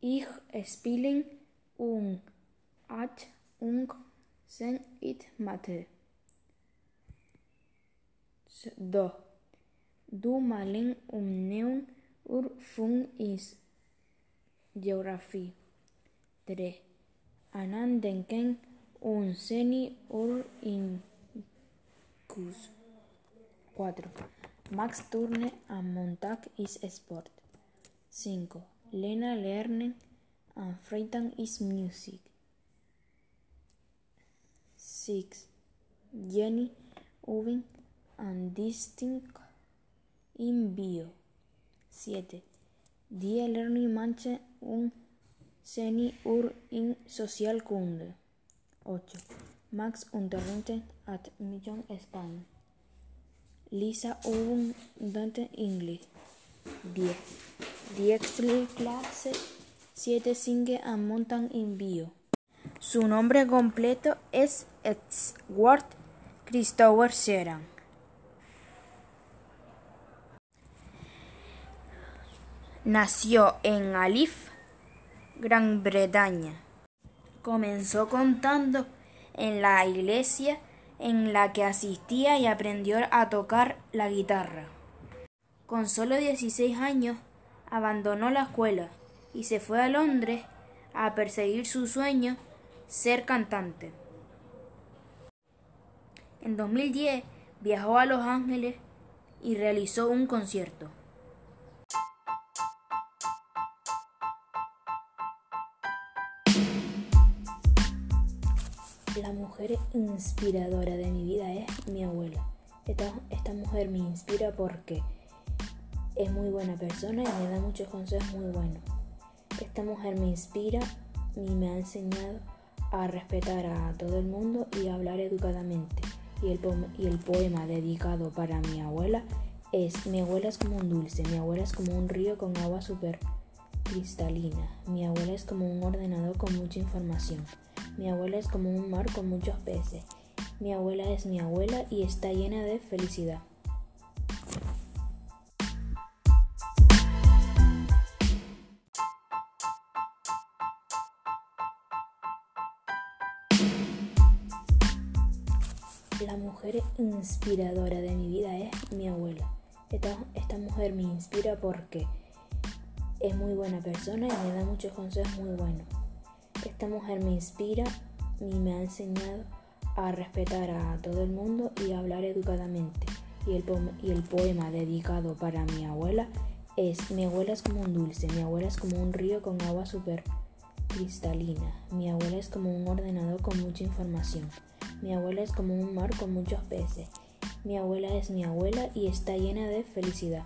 Ich spiele un Ach un sen it Mathe. Do. Du malen um neun ur fun is geografie. 3. Anan denken un seni ur incus. 4. Max turne am Montag is sport. 5. Lena lernen am Freitag is music. 6. Jenny Uvin and distinct in bio. 7. Die lernen manche un seni ur in Sozialkunde. 8. Max unterrichtet at Mission España. Lisa un Dante English. 10. Die clase 7 singe a montan in bio. Su nombre completo es Edward Christopher Sheeran. Nació en Alif, Gran Bretaña. Comenzó contando en la iglesia en la que asistía y aprendió a tocar la guitarra. Con solo 16 años abandonó la escuela y se fue a Londres a perseguir su sueño ser cantante. En 2010 viajó a Los Ángeles y realizó un concierto. La mujer inspiradora de mi vida es mi abuela. Esta, esta, mujer me inspira porque es muy buena persona y me da muchos consejos muy buenos. Esta mujer me inspira y me ha enseñado a respetar a todo el mundo y a hablar educadamente. Y el, poema, dedicado para mi abuela es Mi abuela es como un dulce, mi abuela es como un río con agua súper cristalina, mi abuela es como un ordenador con mucha información. Mi abuela es como un mar con muchos peces. Mi abuela es mi abuela y está llena de felicidad. La mujer inspiradora de mi vida es mi abuela. Esta, esta mujer me inspira porque es muy buena persona y me da muchos consejos muy buenos. Esta mujer me inspira y me ha enseñado a respetar a todo el mundo y a hablar educadamente. Y el, poema, dedicado para mi abuela es Mi abuela es como un dulce, mi abuela es como un río con agua súper cristalina, mi abuela es como un ordenador con mucha información, mi abuela es como un mar con muchos peces, mi abuela es mi abuela y está llena de felicidad.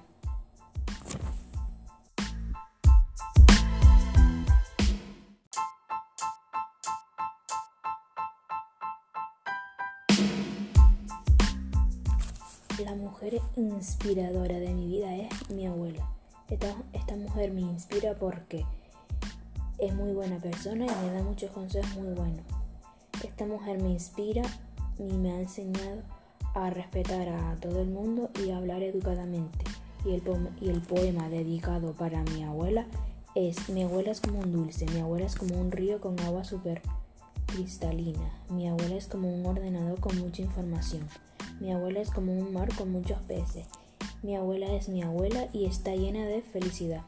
La mujer inspiradora de mi vida es mi abuela. Esta, esta, mujer me inspira porque es muy buena persona y me da muchos consejos muy buenos. Esta mujer me inspira y me ha enseñado a respetar a todo el mundo y a hablar educadamente. Y el, poema, dedicado para mi abuela es Mi abuela es como un dulce, mi abuela es como un río con agua súper cristalina, mi abuela es como un ordenador con mucha información. Mi abuela es como un mar con muchos peces. Mi abuela es mi abuela y está llena de felicidad.